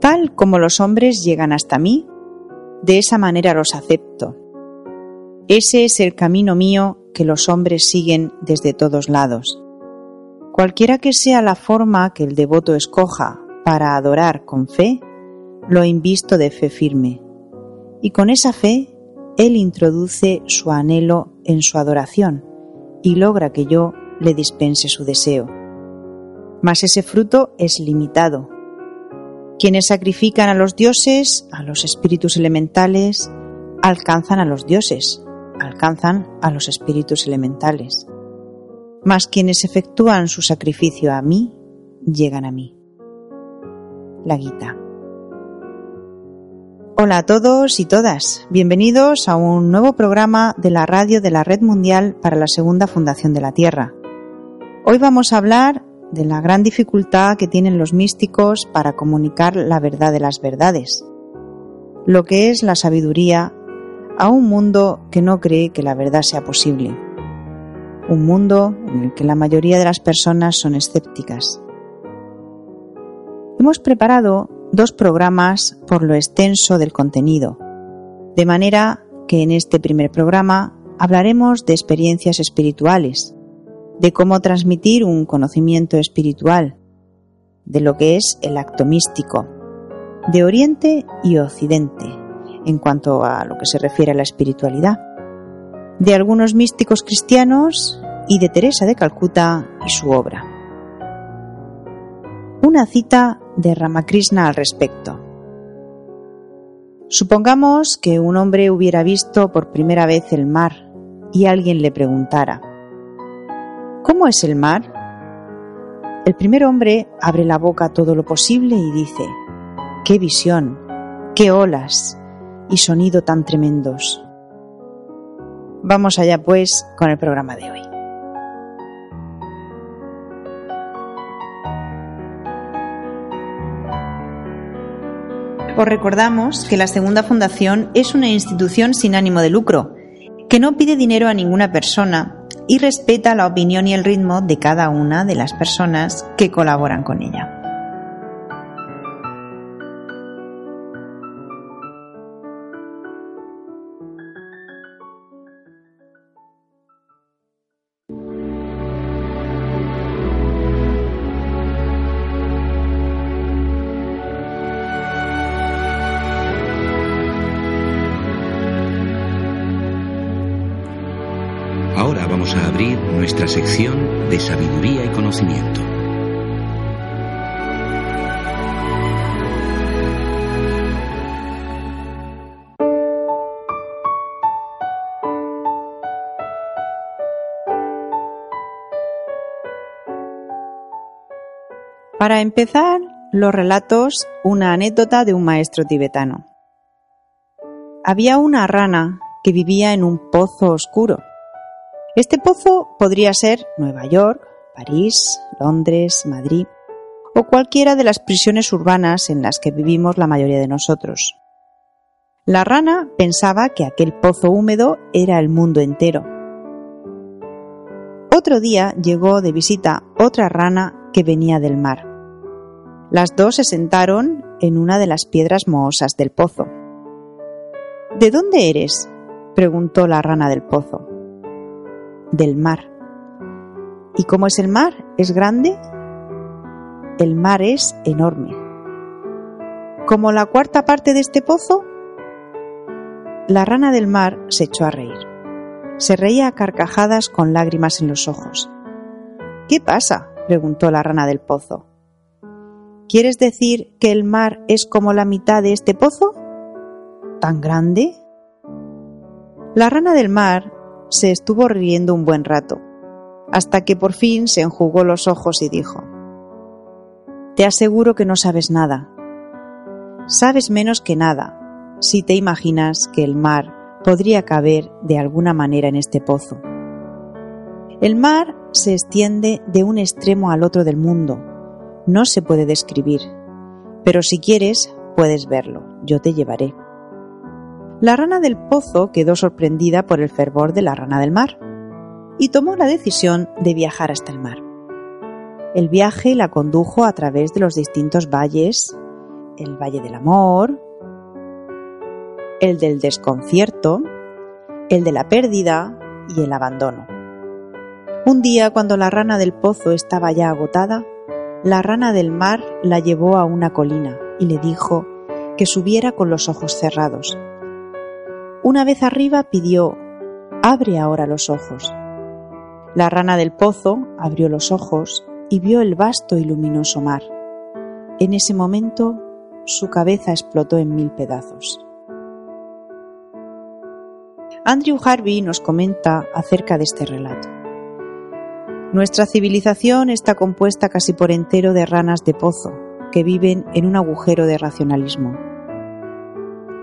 Tal como los hombres llegan hasta mí, de esa manera los acepto. Ese es el camino mío que los hombres siguen desde todos lados. Cualquiera que sea la forma que el devoto escoja para adorar con fe, lo invisto de fe firme. Y con esa fe, él introduce su anhelo en su adoración y logra que yo le dispense su deseo. Mas ese fruto es limitado, quienes sacrifican a los dioses, a los espíritus elementales, alcanzan a los dioses, alcanzan a los espíritus elementales. Mas quienes efectúan su sacrificio a mí, llegan a mí. La Gita. Hola a todos y todas, bienvenidos a un nuevo programa de la radio de la Red Mundial para la Segunda Fundación de la Tierra. Hoy vamos a hablar de la gran dificultad que tienen los místicos para comunicar la verdad de las verdades, lo que es la sabiduría a un mundo que no cree que la verdad sea posible, un mundo en el que la mayoría de las personas son escépticas. Hemos preparado dos programas por lo extenso del contenido, de manera que en este primer programa hablaremos de experiencias espirituales, de cómo transmitir un conocimiento espiritual, de lo que es el acto místico, de Oriente y Occidente, en cuanto a lo que se refiere a la espiritualidad, de algunos místicos cristianos y de Teresa de Calcuta y su obra. Una cita de Ramakrishna al respecto. Supongamos que un hombre hubiera visto por primera vez el mar y alguien le preguntara, ¿Cómo es el mar? El primer hombre abre la boca todo lo posible y dice, ¡qué visión! ¡qué olas! y sonido tan tremendos. Vamos allá pues con el programa de hoy. Os recordamos que la Segunda Fundación es una institución sin ánimo de lucro, que no pide dinero a ninguna persona y respeta la opinión y el ritmo de cada una de las personas que colaboran con ella. nuestra sección de sabiduría y conocimiento. Para empezar, los relatos, una anécdota de un maestro tibetano. Había una rana que vivía en un pozo oscuro este pozo podría ser Nueva York, París, Londres, Madrid o cualquiera de las prisiones urbanas en las que vivimos la mayoría de nosotros. La rana pensaba que aquel pozo húmedo era el mundo entero. Otro día llegó de visita otra rana que venía del mar. Las dos se sentaron en una de las piedras mohosas del pozo. ¿De dónde eres? preguntó la rana del pozo. Del mar. ¿Y cómo es el mar? ¿Es grande? El mar es enorme. ¿Como la cuarta parte de este pozo? La rana del mar se echó a reír. Se reía a carcajadas con lágrimas en los ojos. ¿Qué pasa? preguntó la rana del pozo. ¿Quieres decir que el mar es como la mitad de este pozo? ¿Tan grande? La rana del mar se estuvo riendo un buen rato, hasta que por fin se enjugó los ojos y dijo, Te aseguro que no sabes nada. Sabes menos que nada si te imaginas que el mar podría caber de alguna manera en este pozo. El mar se extiende de un extremo al otro del mundo, no se puede describir, pero si quieres, puedes verlo, yo te llevaré. La rana del pozo quedó sorprendida por el fervor de la rana del mar y tomó la decisión de viajar hasta el mar. El viaje la condujo a través de los distintos valles, el Valle del Amor, el del desconcierto, el de la pérdida y el abandono. Un día, cuando la rana del pozo estaba ya agotada, la rana del mar la llevó a una colina y le dijo que subiera con los ojos cerrados. Una vez arriba pidió Abre ahora los ojos. La rana del pozo abrió los ojos y vio el vasto y luminoso mar. En ese momento su cabeza explotó en mil pedazos. Andrew Harvey nos comenta acerca de este relato. Nuestra civilización está compuesta casi por entero de ranas de pozo, que viven en un agujero de racionalismo.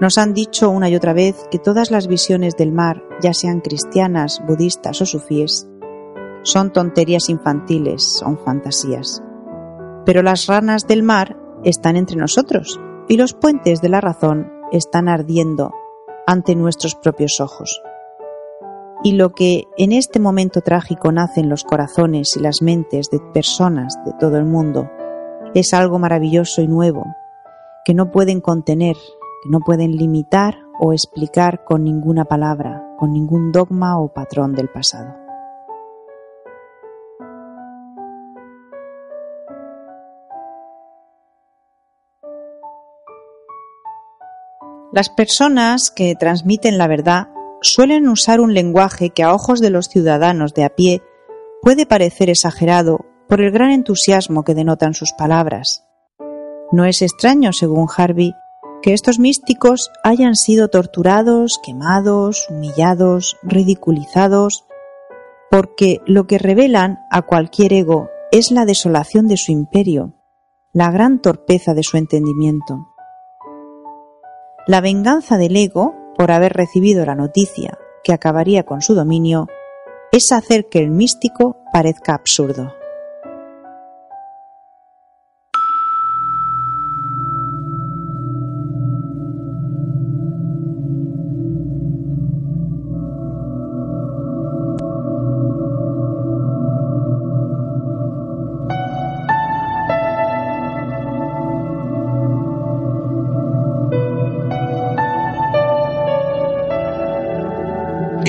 Nos han dicho una y otra vez que todas las visiones del mar, ya sean cristianas, budistas o sufíes, son tonterías infantiles, son fantasías. Pero las ranas del mar están entre nosotros y los puentes de la razón están ardiendo ante nuestros propios ojos y lo que en este momento trágico nace en los corazones y las mentes de personas de todo el mundo es algo maravilloso y nuevo que no pueden contener, no pueden limitar o explicar con ninguna palabra, con ningún dogma o patrón del pasado. Las personas que transmiten la verdad suelen usar un lenguaje que a ojos de los ciudadanos de a pie puede parecer exagerado por el gran entusiasmo que denotan sus palabras. No es extraño, según Harvey, que estos místicos hayan sido torturados, quemados, humillados, ridiculizados, porque lo que revelan a cualquier ego es la desolación de su imperio, la gran torpeza de su entendimiento. La venganza del ego por haber recibido la noticia que acabaría con su dominio, es hacer que el místico parezca absurdo.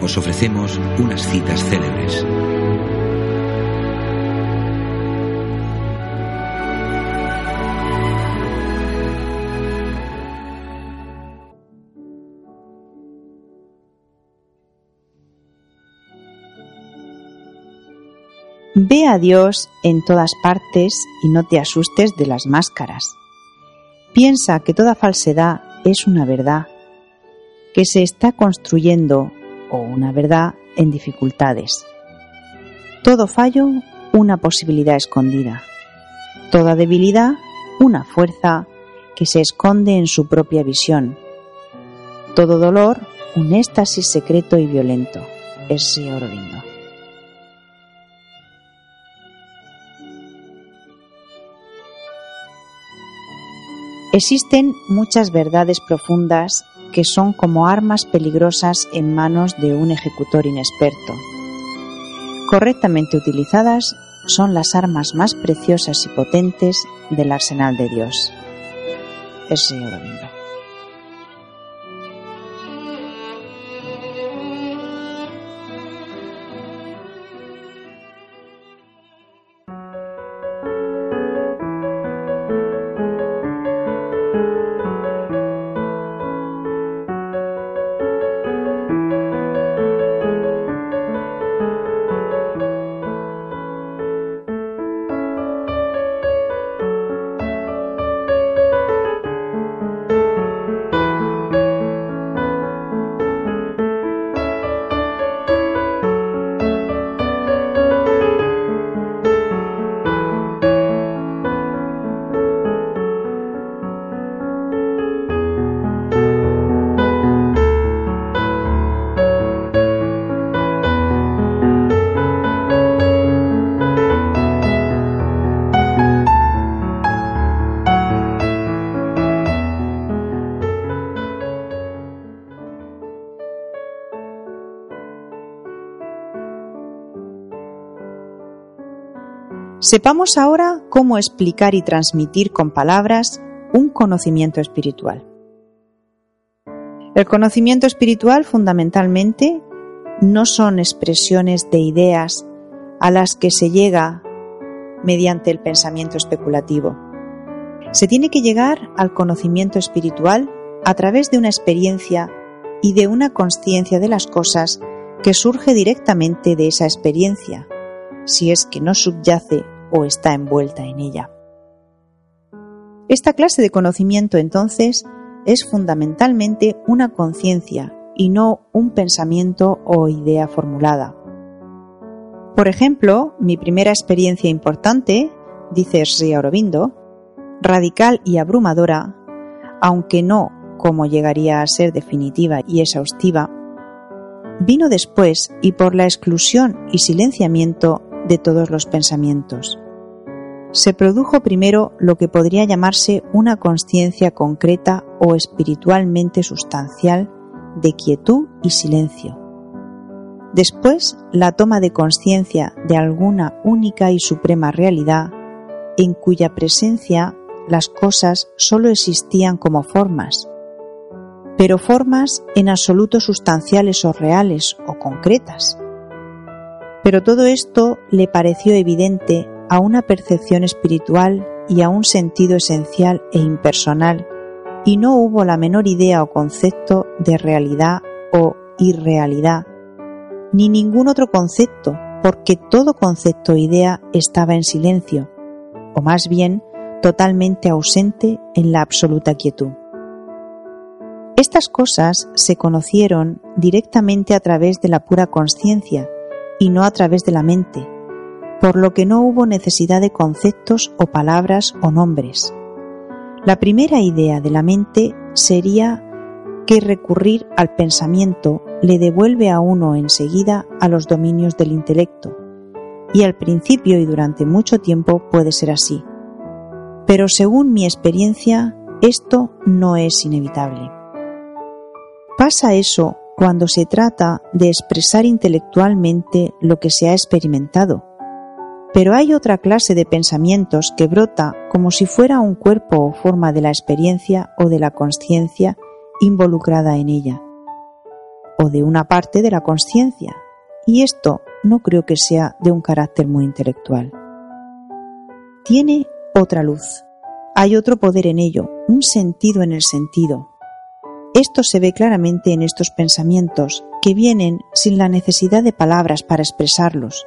os ofrecemos unas citas célebres. Ve a Dios en todas partes y no te asustes de las máscaras. Piensa que toda falsedad es una verdad, que se está construyendo o una verdad en dificultades. Todo fallo, una posibilidad escondida. Toda debilidad, una fuerza que se esconde en su propia visión. Todo dolor, un éxtasis secreto y violento. Es Aurobindo. Existen muchas verdades profundas que son como armas peligrosas en manos de un ejecutor inexperto. Correctamente utilizadas, son las armas más preciosas y potentes del arsenal de Dios. Es Sepamos ahora cómo explicar y transmitir con palabras un conocimiento espiritual. El conocimiento espiritual fundamentalmente no son expresiones de ideas a las que se llega mediante el pensamiento especulativo. Se tiene que llegar al conocimiento espiritual a través de una experiencia y de una conciencia de las cosas que surge directamente de esa experiencia, si es que no subyace o está envuelta en ella. Esta clase de conocimiento entonces es fundamentalmente una conciencia y no un pensamiento o idea formulada. Por ejemplo, mi primera experiencia importante, dice Sri Aurobindo, radical y abrumadora, aunque no como llegaría a ser definitiva y exhaustiva, vino después y por la exclusión y silenciamiento de todos los pensamientos. Se produjo primero lo que podría llamarse una conciencia concreta o espiritualmente sustancial de quietud y silencio. Después, la toma de conciencia de alguna única y suprema realidad en cuya presencia las cosas sólo existían como formas, pero formas en absoluto sustanciales o reales o concretas, pero todo esto le pareció evidente a una percepción espiritual y a un sentido esencial e impersonal, y no hubo la menor idea o concepto de realidad o irrealidad, ni ningún otro concepto, porque todo concepto o idea estaba en silencio, o más bien totalmente ausente en la absoluta quietud. Estas cosas se conocieron directamente a través de la pura conciencia, y no a través de la mente, por lo que no hubo necesidad de conceptos o palabras o nombres. La primera idea de la mente sería que recurrir al pensamiento le devuelve a uno enseguida a los dominios del intelecto, y al principio y durante mucho tiempo puede ser así. Pero según mi experiencia, esto no es inevitable. Pasa eso cuando se trata de expresar intelectualmente lo que se ha experimentado. Pero hay otra clase de pensamientos que brota como si fuera un cuerpo o forma de la experiencia o de la conciencia involucrada en ella. o de una parte de la conciencia, y esto no creo que sea de un carácter muy intelectual. Tiene otra luz, hay otro poder en ello, un sentido en el sentido. Esto se ve claramente en estos pensamientos que vienen sin la necesidad de palabras para expresarlos,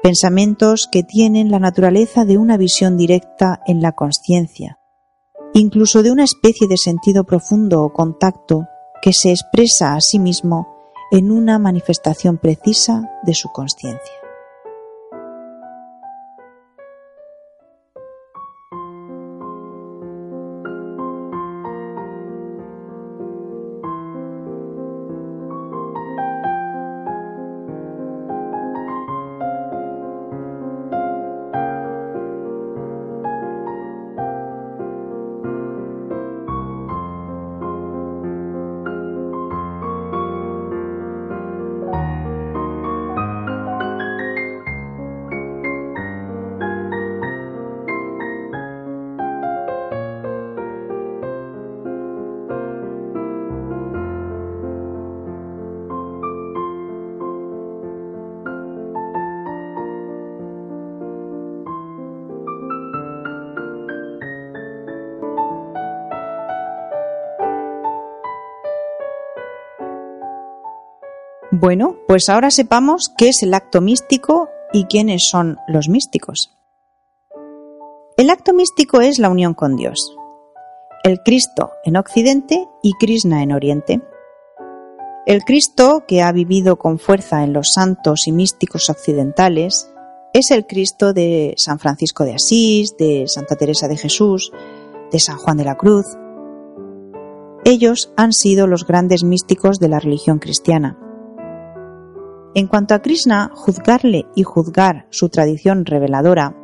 pensamientos que tienen la naturaleza de una visión directa en la conciencia, incluso de una especie de sentido profundo o contacto que se expresa a sí mismo en una manifestación precisa de su conciencia. Bueno, pues ahora sepamos qué es el acto místico y quiénes son los místicos. El acto místico es la unión con Dios, el Cristo en Occidente y Krishna en Oriente. El Cristo que ha vivido con fuerza en los santos y místicos occidentales es el Cristo de San Francisco de Asís, de Santa Teresa de Jesús, de San Juan de la Cruz. Ellos han sido los grandes místicos de la religión cristiana. En cuanto a Krishna, juzgarle y juzgar su tradición reveladora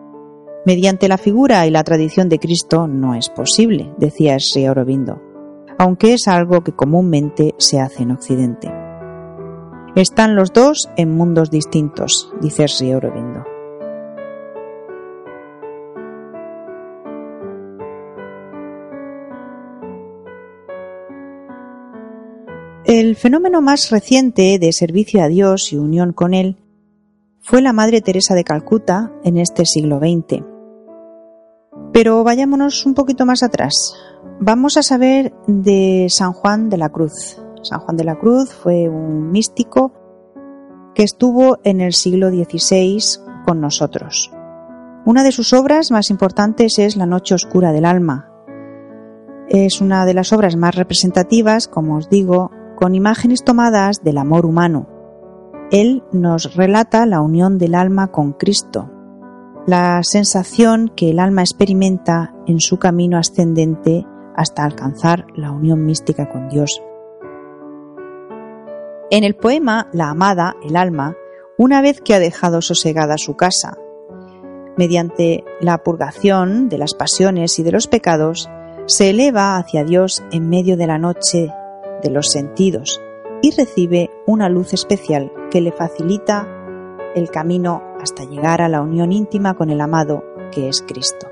mediante la figura y la tradición de Cristo no es posible, decía Sri Aurobindo, aunque es algo que comúnmente se hace en Occidente. Están los dos en mundos distintos, dice Sri Aurobindo. El fenómeno más reciente de servicio a Dios y unión con Él fue la Madre Teresa de Calcuta en este siglo XX. Pero vayámonos un poquito más atrás. Vamos a saber de San Juan de la Cruz. San Juan de la Cruz fue un místico que estuvo en el siglo XVI con nosotros. Una de sus obras más importantes es La Noche Oscura del Alma. Es una de las obras más representativas, como os digo, con imágenes tomadas del amor humano. Él nos relata la unión del alma con Cristo, la sensación que el alma experimenta en su camino ascendente hasta alcanzar la unión mística con Dios. En el poema La amada, el alma, una vez que ha dejado sosegada su casa, mediante la purgación de las pasiones y de los pecados, se eleva hacia Dios en medio de la noche de los sentidos y recibe una luz especial que le facilita el camino hasta llegar a la unión íntima con el amado que es Cristo.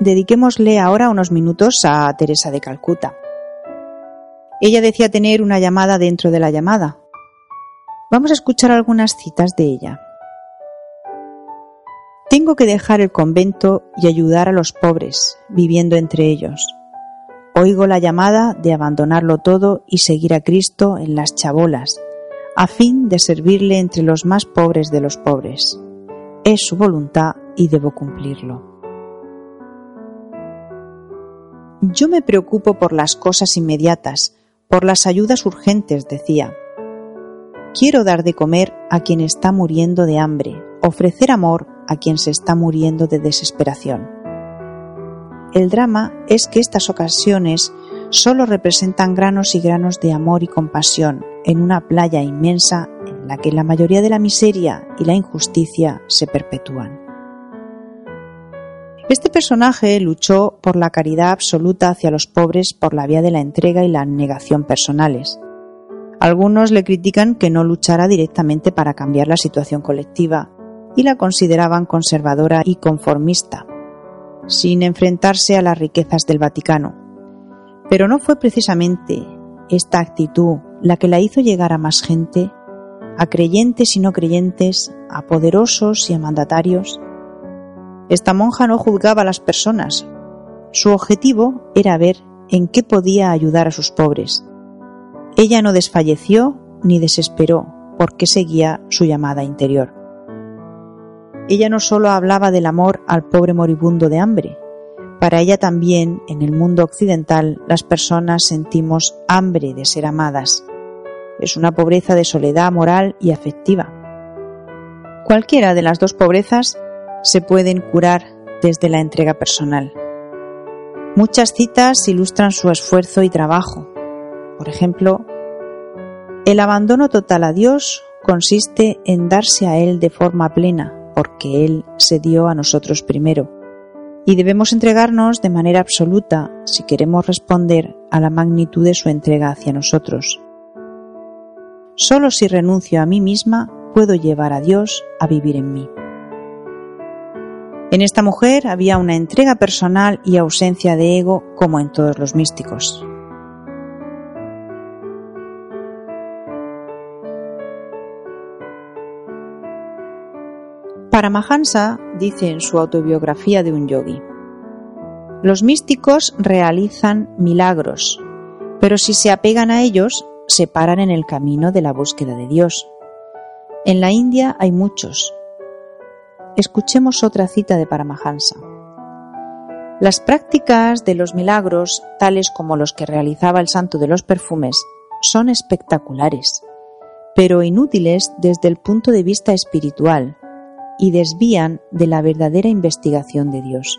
dediquémosle ahora unos minutos a Teresa de Calcuta. Ella decía tener una llamada dentro de la llamada. Vamos a escuchar algunas citas de ella. Tengo que dejar el convento y ayudar a los pobres, viviendo entre ellos. Oigo la llamada de abandonarlo todo y seguir a Cristo en las chabolas, a fin de servirle entre los más pobres de los pobres. Es su voluntad y debo cumplirlo. Yo me preocupo por las cosas inmediatas, por las ayudas urgentes, decía. Quiero dar de comer a quien está muriendo de hambre, ofrecer amor a quien se está muriendo de desesperación. El drama es que estas ocasiones solo representan granos y granos de amor y compasión en una playa inmensa en la que la mayoría de la miseria y la injusticia se perpetúan. Este personaje luchó por la caridad absoluta hacia los pobres por la vía de la entrega y la negación personales. Algunos le critican que no luchara directamente para cambiar la situación colectiva y la consideraban conservadora y conformista, sin enfrentarse a las riquezas del Vaticano. Pero no fue precisamente esta actitud la que la hizo llegar a más gente, a creyentes y no creyentes, a poderosos y a mandatarios, esta monja no juzgaba a las personas. Su objetivo era ver en qué podía ayudar a sus pobres. Ella no desfalleció ni desesperó porque seguía su llamada interior. Ella no solo hablaba del amor al pobre moribundo de hambre, para ella también, en el mundo occidental, las personas sentimos hambre de ser amadas. Es una pobreza de soledad moral y afectiva. Cualquiera de las dos pobrezas se pueden curar desde la entrega personal. Muchas citas ilustran su esfuerzo y trabajo. Por ejemplo, el abandono total a Dios consiste en darse a Él de forma plena, porque Él se dio a nosotros primero. Y debemos entregarnos de manera absoluta si queremos responder a la magnitud de su entrega hacia nosotros. Solo si renuncio a mí misma puedo llevar a Dios a vivir en mí. En esta mujer había una entrega personal y ausencia de ego como en todos los místicos. Paramahansa dice en su autobiografía de un yogi, los místicos realizan milagros, pero si se apegan a ellos, se paran en el camino de la búsqueda de Dios. En la India hay muchos, Escuchemos otra cita de Paramahansa. Las prácticas de los milagros, tales como los que realizaba el santo de los perfumes, son espectaculares, pero inútiles desde el punto de vista espiritual y desvían de la verdadera investigación de Dios.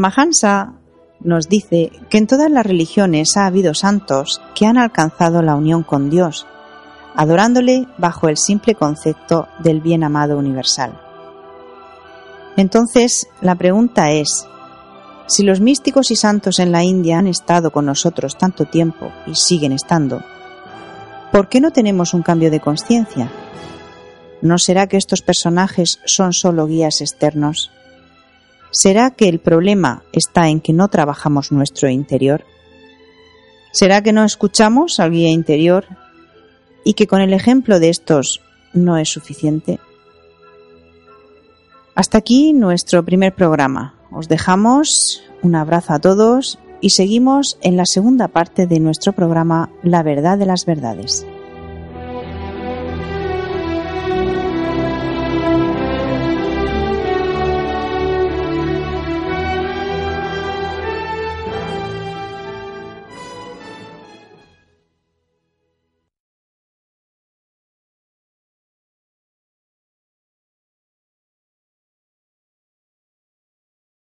Paramahansa nos dice que en todas las religiones ha habido santos que han alcanzado la unión con Dios, adorándole bajo el simple concepto del bien amado universal. Entonces, la pregunta es, si los místicos y santos en la India han estado con nosotros tanto tiempo y siguen estando, ¿por qué no tenemos un cambio de conciencia? ¿No será que estos personajes son solo guías externos? ¿Será que el problema está en que no trabajamos nuestro interior? ¿Será que no escuchamos al guía interior y que con el ejemplo de estos no es suficiente? Hasta aquí nuestro primer programa. Os dejamos un abrazo a todos y seguimos en la segunda parte de nuestro programa La verdad de las verdades.